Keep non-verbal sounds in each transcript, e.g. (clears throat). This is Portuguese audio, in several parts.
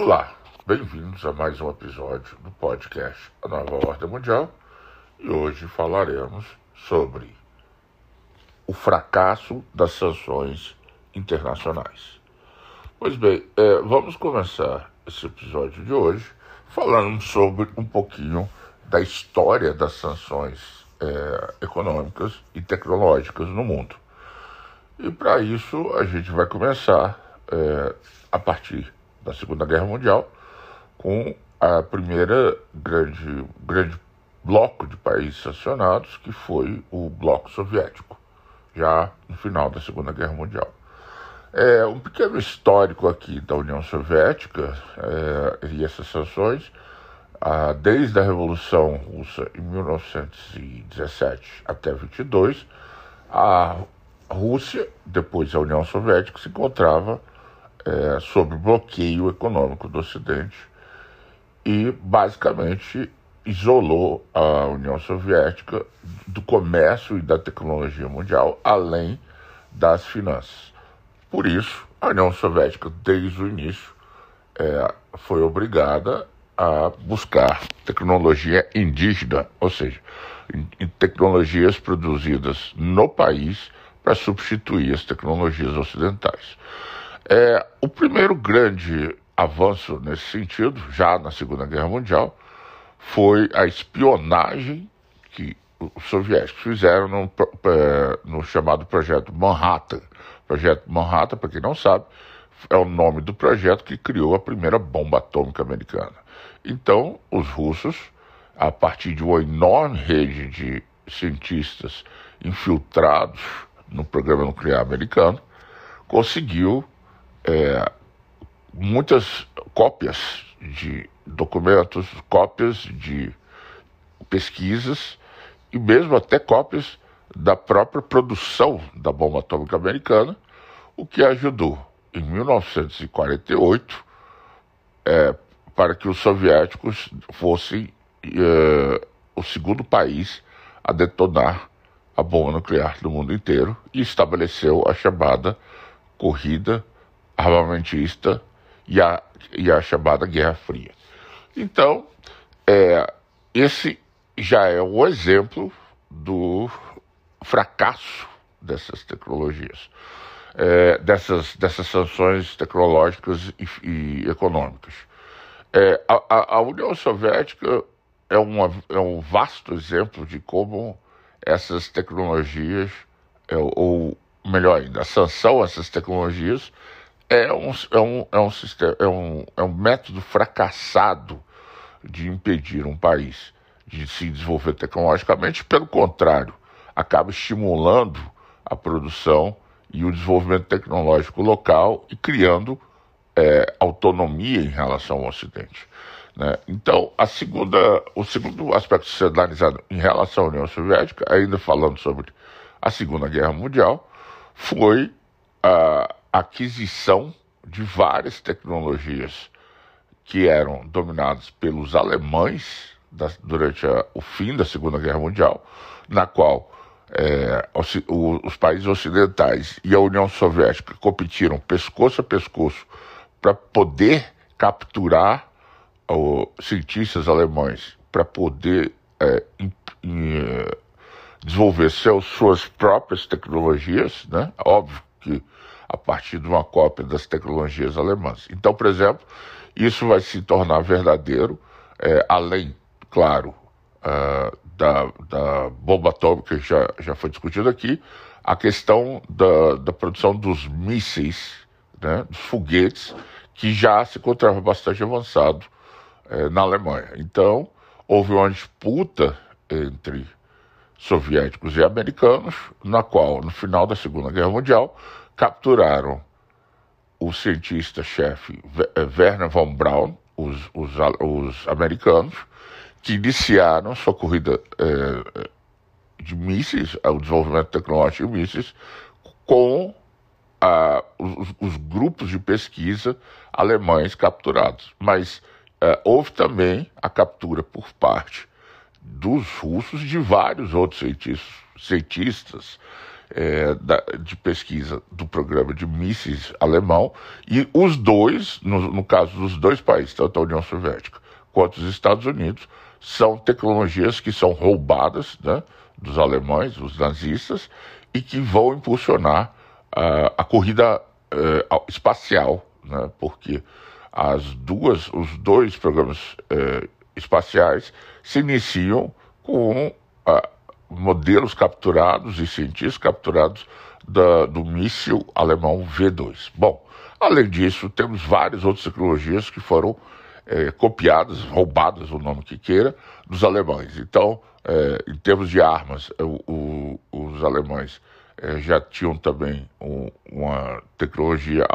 Olá, bem-vindos a mais um episódio do podcast A Nova Ordem Mundial e hoje falaremos sobre o fracasso das sanções internacionais. Pois bem, é, vamos começar esse episódio de hoje falando sobre um pouquinho da história das sanções é, econômicas e tecnológicas no mundo. E para isso a gente vai começar é, a partir da Segunda Guerra Mundial com a primeira grande, grande bloco de países sancionados, que foi o bloco soviético, já no final da Segunda Guerra Mundial. É, um pequeno histórico aqui da União Soviética é, e essas sanções, desde a Revolução Russa em 1917 até 22, a Rússia, depois a União Soviética, se encontrava é, sob bloqueio econômico do Ocidente e basicamente isolou a União Soviética do comércio e da tecnologia mundial, além das finanças. Por isso, a União Soviética, desde o início, é, foi obrigada a buscar tecnologia indígena, ou seja, tecnologias produzidas no país para substituir as tecnologias ocidentais. É, o primeiro grande avanço nesse sentido, já na Segunda Guerra Mundial, foi a espionagem que os soviéticos fizeram no, é, no chamado Projeto Manhattan. Projeto Manhattan, para quem não sabe, é o nome do projeto que criou a primeira bomba atômica americana. Então, os russos, a partir de uma enorme rede de cientistas infiltrados no programa nuclear americano, conseguiu é, muitas cópias de documentos, cópias de pesquisas e mesmo até cópias da própria produção da bomba atômica americana, o que ajudou em 1948 é, para que os soviéticos fossem é, o segundo país a detonar a bomba nuclear do mundo inteiro e estabeleceu a chamada corrida armamentista e a, e a chamada Guerra Fria. Então, é, esse já é um exemplo do fracasso dessas tecnologias, é, dessas, dessas sanções tecnológicas e, e econômicas. É, a, a, União Soviética é, uma, é um vasto exemplo de como essas tecnologias, é, ou melhor ainda, a sanção a essas tecnologias é um, é um, é um, sistema, é um, é um método fracassado de impedir um país de se desenvolver tecnologicamente, pelo contrário, acaba estimulando a produção e o desenvolvimento tecnológico local e criando é, autonomia em relação ao Ocidente. Né? Então, a segunda, o segundo aspecto a ser analisado em relação à União Soviética, ainda falando sobre a Segunda Guerra Mundial, foi a aquisição de várias tecnologias que eram dominadas pelos alemães da, durante a, o fim da Segunda Guerra Mundial, na qual é, os, os, países ocidentais e a União Soviética competiram pescoço a pescoço para poder capturar cientistas alemães, para poder é, in, in, desenvolver seus, suas próprias tecnologias, né? Óbvio que a partir de uma cópia das tecnologias alemãs. Então, por exemplo, isso vai se tornar verdadeiro, é, além, claro, uh, da, da bomba atômica que já, já foi discutido aqui, a questão da, da produção dos mísseis, né, dos foguetes, que já se encontrava bastante avançado é, na Alemanha. Então, houve uma disputa entre soviéticos e americanos, na qual, no final da Segunda Guerra Mundial, capturaram o cientista-chefe eh, Werner von Braun, os, os, os, americanos, que iniciaram sua corrida eh, de mísseis, o desenvolvimento tecnológico de mísseis, com a, os, os, grupos de pesquisa alemães capturados. Mas eh, houve também a captura por parte dos russos de vários outros cientistas, é, da, de pesquisa do programa de mísseis alemão, e os dois, no, no caso dos dois países, tanto a União Soviética quanto os Estados Unidos, são tecnologias que são roubadas né, dos alemães, dos nazistas, e que vão impulsionar uh, a corrida uh, espacial, né, porque as duas, os dois programas uh, espaciais se iniciam com modelos capturados e cientistas capturados da, do míssil alemão V2. Bom, além disso, temos várias outras tecnologias que foram é, copiadas, roubadas, o nome que queira, dos alemães. Então, é, em termos de armas, o, o, os alemães já tinham também um, uma tecnologia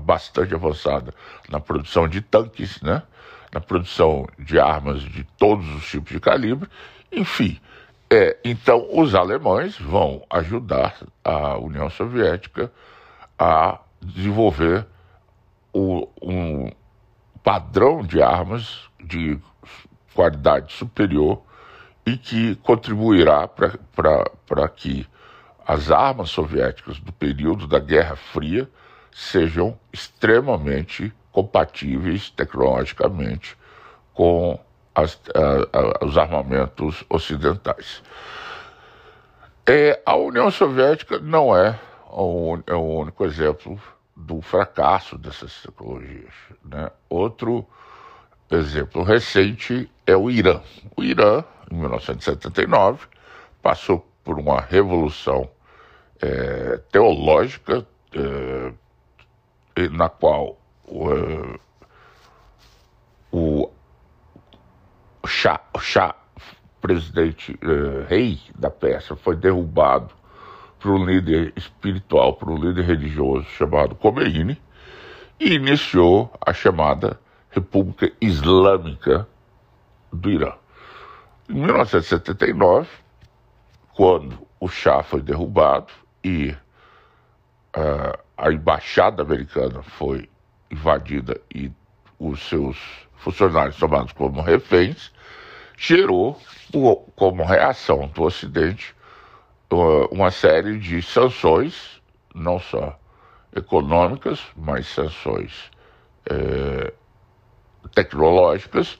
bastante avançada na produção de tanques, né? Na produção de armas de todos os tipos de calibre. Enfim, é, então os alemães vão ajudar a União Soviética a desenvolver o, um, padrão de armas de qualidade superior e que contribuirá para que as armas soviéticas do período da Guerra Fria sejam extremamente compatíveis tecnologicamente com as, a, a, os armamentos ocidentais. É, a União Soviética não é o, é o único exemplo do fracasso dessas tecnologias. Né? Outro exemplo recente é o Irã. O Irã, em 1979, passou por uma revolução é, teológica é, na qual o, Shah, o Shah presidente é, rei da Pérsia, foi derrubado para um líder espiritual, para um líder religioso chamado Khomeini, e iniciou a chamada República Islâmica do Irã. Em 1979, quando o Shah foi derrubado e uh, a embaixada americana foi invadida e os seus funcionários tomados como reféns, gerou, como reação do Ocidente, uma série de sanções, não só econômicas, mas sanções é, tecnológicas,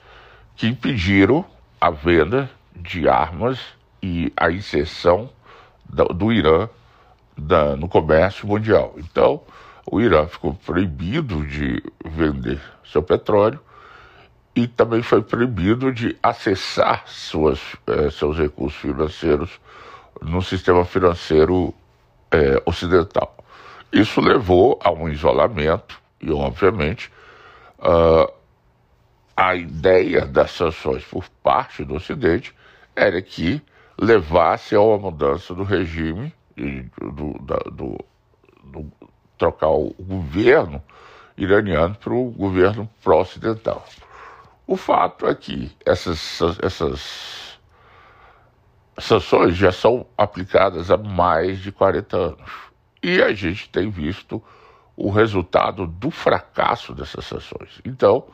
que impediram a venda de armas e a inserção do, do Irã da, no comércio mundial. Então, o Irã ficou proibido de vender seu petróleo e também foi proibido de acessar suas, eh, seus recursos financeiros no sistema financeiro é, ocidental. Isso levou a um isolamento e, obviamente, uh, a ideia das sanções por parte do Ocidente era que levasse a uma mudança do regime, do, da, do, do trocar o governo iraniano para o governo pró-ocidental. O fato é que essas, essas sanções já são aplicadas há mais de 40 anos. E a gente tem visto o resultado do fracasso dessas sanções. Então,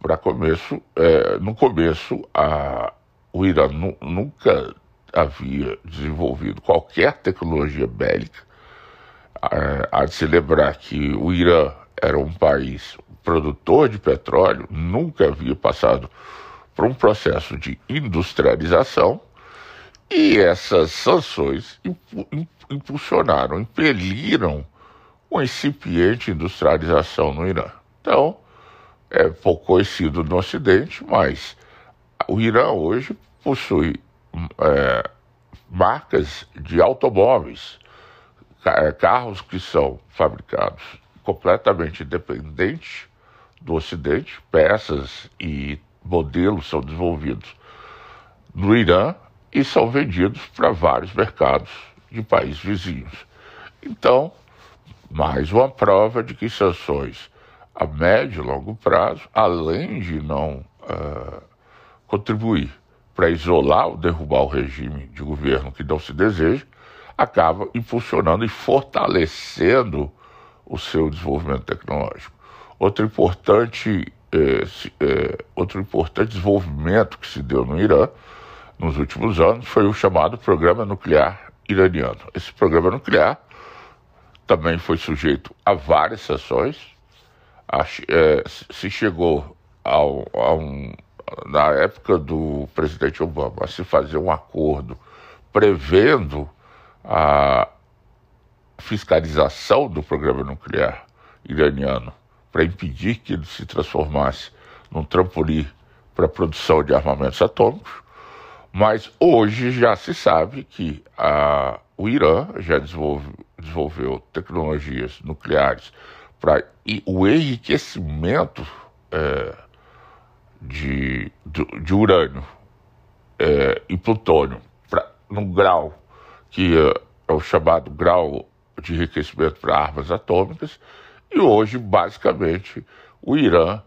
para começo, é, no começo, a, o Irã nu, nunca havia desenvolvido qualquer tecnologia bélica. De se lembrar que o Irã era um país produtor de petróleo, nunca havia passado por um processo de industrialização e essas sanções impulsionaram, impeliram uma incipiente industrialização no Irã. Então, é pouco conhecido no Ocidente, mas o Irã hoje possui é, marcas de automóveis, carros que são fabricados completamente independentes do Ocidente, peças e modelos são desenvolvidos no Irã e são vendidos para vários mercados de países vizinhos. Então, mais uma prova de que sanções a médio e longo prazo, além de não uh, contribuir para isolar ou derrubar o regime de governo que não se deseja, acaba impulsionando e fortalecendo o seu desenvolvimento tecnológico. Outro importante, eh, eh, outro importante desenvolvimento que se deu no Irã nos últimos anos foi o chamado Programa Nuclear iraniano. Esse programa nuclear também foi sujeito a várias sanções. É, se chegou ao, a um, na época do presidente Obama a se fazer um acordo prevendo a fiscalização do programa nuclear iraniano para impedir que ele se transformasse num trampolim para a produção de armamentos atômicos, mas hoje já se sabe que a, o Irã já desenvolve, desenvolveu tecnologias nucleares para o enriquecimento é, de, de, de, urânio é, e plutônio pra, grau que é, o chamado grau de enriquecimento para armas atômicas, e hoje, basicamente, o Irã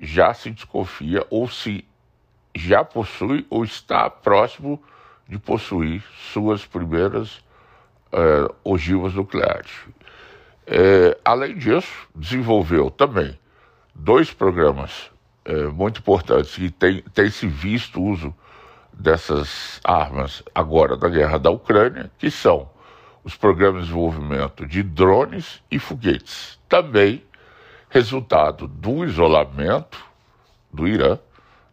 já se desconfia ou se já possui ou está próximo de possuir suas primeiras é, ogivas nucleares. É, além disso, desenvolveu também dois programas é, muito importantes e tem, tem se visto uso dessas armas agora na guerra da Ucrânia, que são os programas de desenvolvimento de drones e foguetes. Também resultado do isolamento do Irã,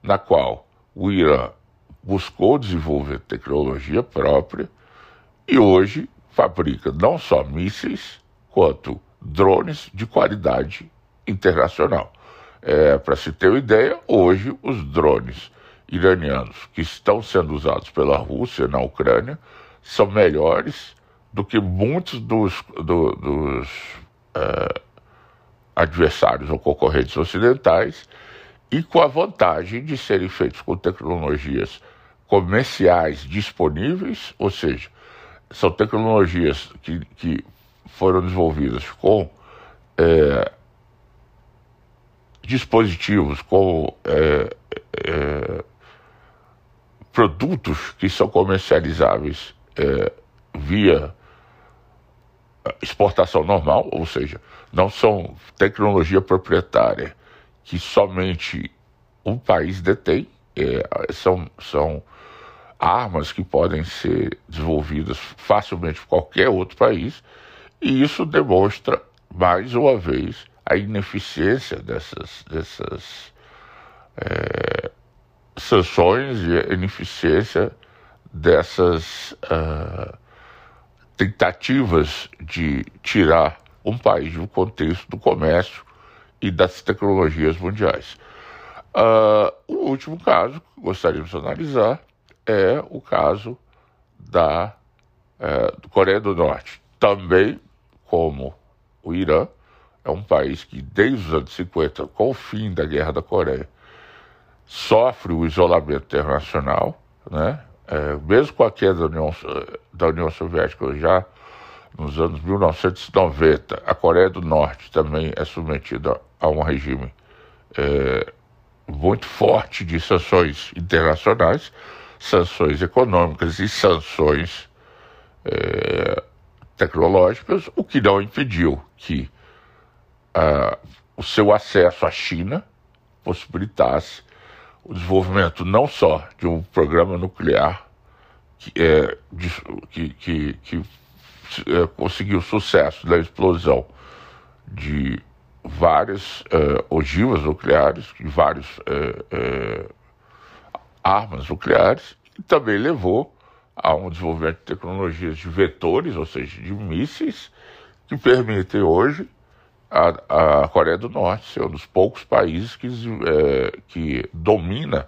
na qual o Irã buscou desenvolver tecnologia própria e hoje fabrica não só mísseis, quanto drones de qualidade internacional. É, Para se ter uma ideia, hoje os drones iranianos que estão sendo usados pela Rússia na Ucrânia são melhores do que muitos dos, do, dos uh, adversários ou concorrentes ocidentais e com a vantagem de serem feitos com tecnologias comerciais disponíveis, ou seja, são tecnologias que, que foram desenvolvidas com é, dispositivos, com é, é, produtos que são comercializáveis via exportação normal, ou seja, não são tecnologia proprietária que somente um país detém, é, são, são armas que podem ser desenvolvidas facilmente por qualquer outro país, e isso demonstra, mais uma vez, a ineficiência dessas, dessas é, sanções e a ineficiência dessas. Uh, tentativas de tirar um país do contexto do comércio e das tecnologias mundiais. Uh, o último caso que gostaríamos de analisar é o caso da uh, Coreia do Norte. Também, como o Irã, é um país que, desde os anos 50, com o fim da Guerra da Coreia, sofre o isolamento internacional, né? é, mesmo com a queda da União, da União Soviética já nos anos 1990, a Coreia do Norte também é submetida a um regime é, muito forte de sanções internacionais, sanções econômicas e sanções é, tecnológicas, o que não impediu que o seu acesso à China possibilitasse o desenvolvimento não só de um programa nuclear que, é, de, que, que, que é, conseguiu sucesso na explosão de várias é, ogivas nucleares, de várias é, é, armas nucleares, e também levou a um desenvolvimento de tecnologias de vetores, ou seja, de mísseis, que permitem hoje a, a Coreia do Norte ser um dos poucos países que, é, que domina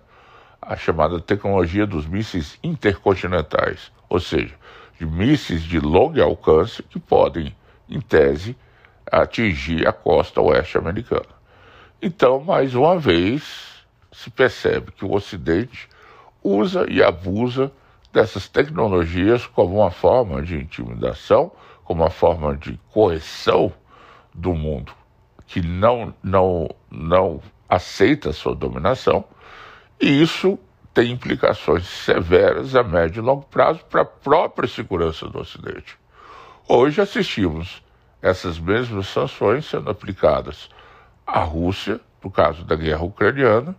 a chamada tecnologia dos mísseis intercontinentais, ou seja, de mísseis de longo alcance que podem, em tese, atingir a costa oeste americana. Então, mais uma vez, se percebe que o Ocidente usa e abusa dessas tecnologias como uma forma de intimidação, como uma forma de correção do mundo que não, não, não aceita sua dominação, e isso tem implicações severas a médio e longo prazo para a própria segurança do Ocidente. Hoje assistimos essas mesmas sanções sendo aplicadas à Rússia, no caso da guerra ucraniana,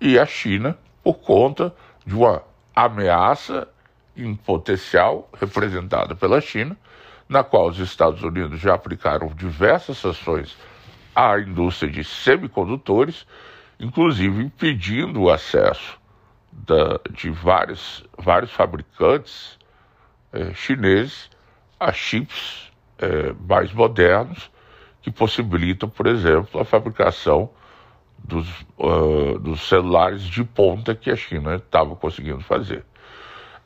e à China, por conta de uma ameaça em potencial representada pela China, na qual os Estados Unidos já aplicaram diversas sanções à indústria de semicondutores, inclusive impedindo o acesso da, de vários, vários fabricantes eh, chineses a chips eh, mais modernos que possibilitam, por exemplo, a fabricação dos, uh, dos celulares de ponta que a China estava conseguindo fazer.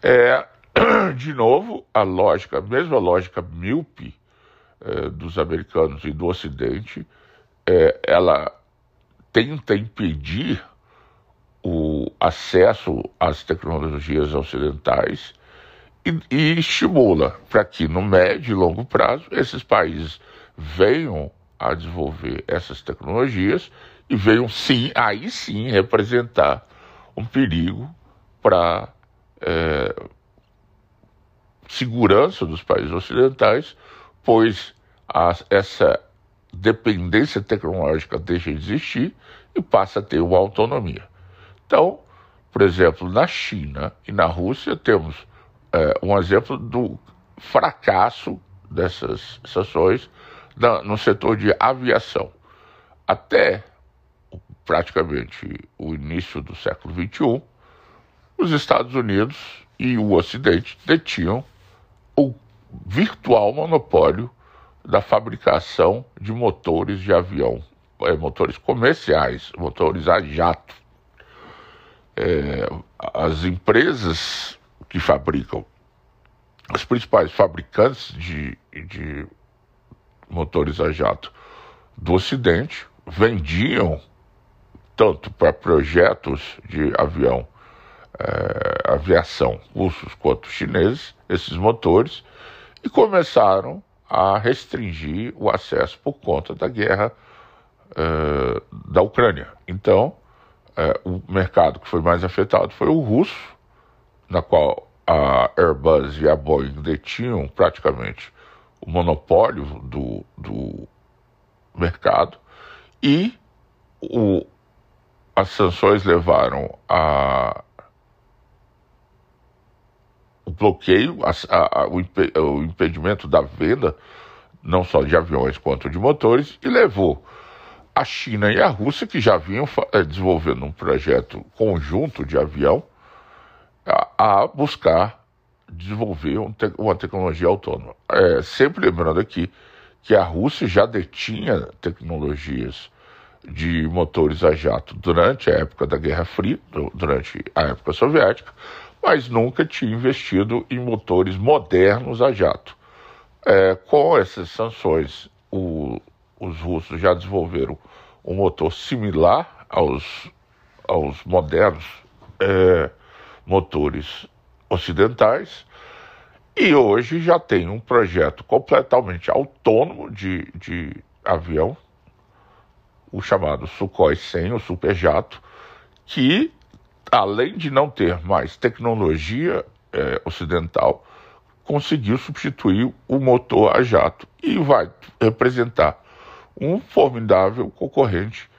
É, (clears throat) de novo, a lógica, a mesma lógica míope é, dos americanos e do Ocidente, é, ela tenta impedir o acesso às tecnologias ocidentais e, e estimula para que, no médio e longo prazo, esses países venham a desenvolver essas tecnologias e venham sim, aí sim, representar um perigo para é, segurança dos países ocidentais, pois a, essa dependência tecnológica deixa de existir e passa a ter uma autonomia. Então, por exemplo, na China e na Rússia temos é, um exemplo do fracasso dessas sanções no setor de aviação. Até praticamente o início do século XXI, os Estados Unidos e o Ocidente detinham virtual monopólio da fabricação de motores de avião, é, motores comerciais, motores a jato. É, as empresas que fabricam, os principais fabricantes de, de motores a jato do Ocidente vendiam tanto para projetos de avião, é, aviação russos quanto chineses, esses motores, e começaram a restringir o acesso por conta da guerra é, da Ucrânia. Então, é, o mercado que foi mais afetado foi o russo, na qual a Airbus e a Boeing detinham praticamente o monopólio do, do mercado, e o, as sanções levaram a o bloqueio, a, a, o, o impedimento da venda, não só de aviões quanto de motores, e levou a China e a Rússia, que já vinham eh, desenvolvendo um projeto conjunto de avião, a, a buscar desenvolver um te, uma tecnologia autônoma. É, sempre lembrando aqui que a Rússia já detinha tecnologias de motores a jato durante a época da Guerra Fria, durante a época soviética, mas nunca tinha investido em motores modernos a jato. É, com essas sanções, o, os russos já desenvolveram um motor similar aos, aos modernos é, motores ocidentais e hoje já tem um projeto completamente autônomo de, de avião o chamado Sukhoi 100, o superjato, que, além de não ter mais tecnologia é, ocidental, conseguiu substituir o motor a jato e vai representar um formidável concorrente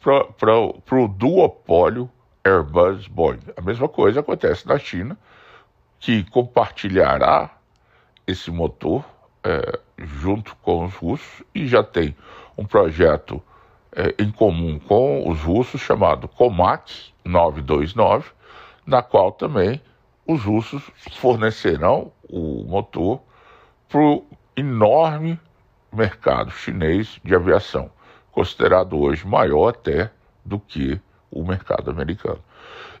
para o duopólio Airbus-Boeing. A mesma coisa acontece na China, que compartilhará esse motor é, junto com os russos e já tem um projeto é, em comum com os russos chamado Comac 929, na qual também os russos fornecerão o motor para o enorme mercado chinês de aviação, considerado hoje maior até do que o mercado americano.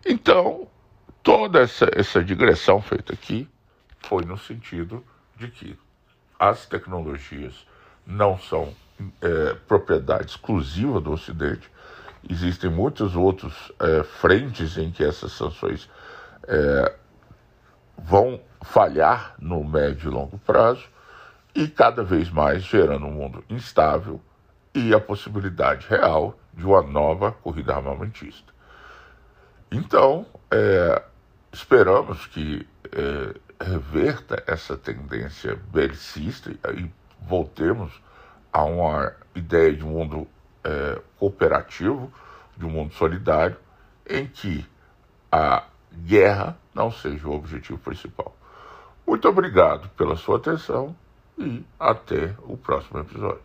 Então, toda essa, essa digressão feita aqui foi no sentido de que as tecnologias não são é, propriedade exclusiva do Ocidente. Existem muitos outros é, frentes em que essas sanções é, vão falhar no médio e longo prazo e cada vez mais gerando um mundo instável e a possibilidade real de uma nova corrida armamentista. Então, é, esperamos que é, reverta essa tendência belicista e voltemos a uma ideia de um mundo é, cooperativo, de um mundo solidário, em que a guerra não seja o objetivo principal. Muito obrigado pela sua atenção e até o próximo episódio.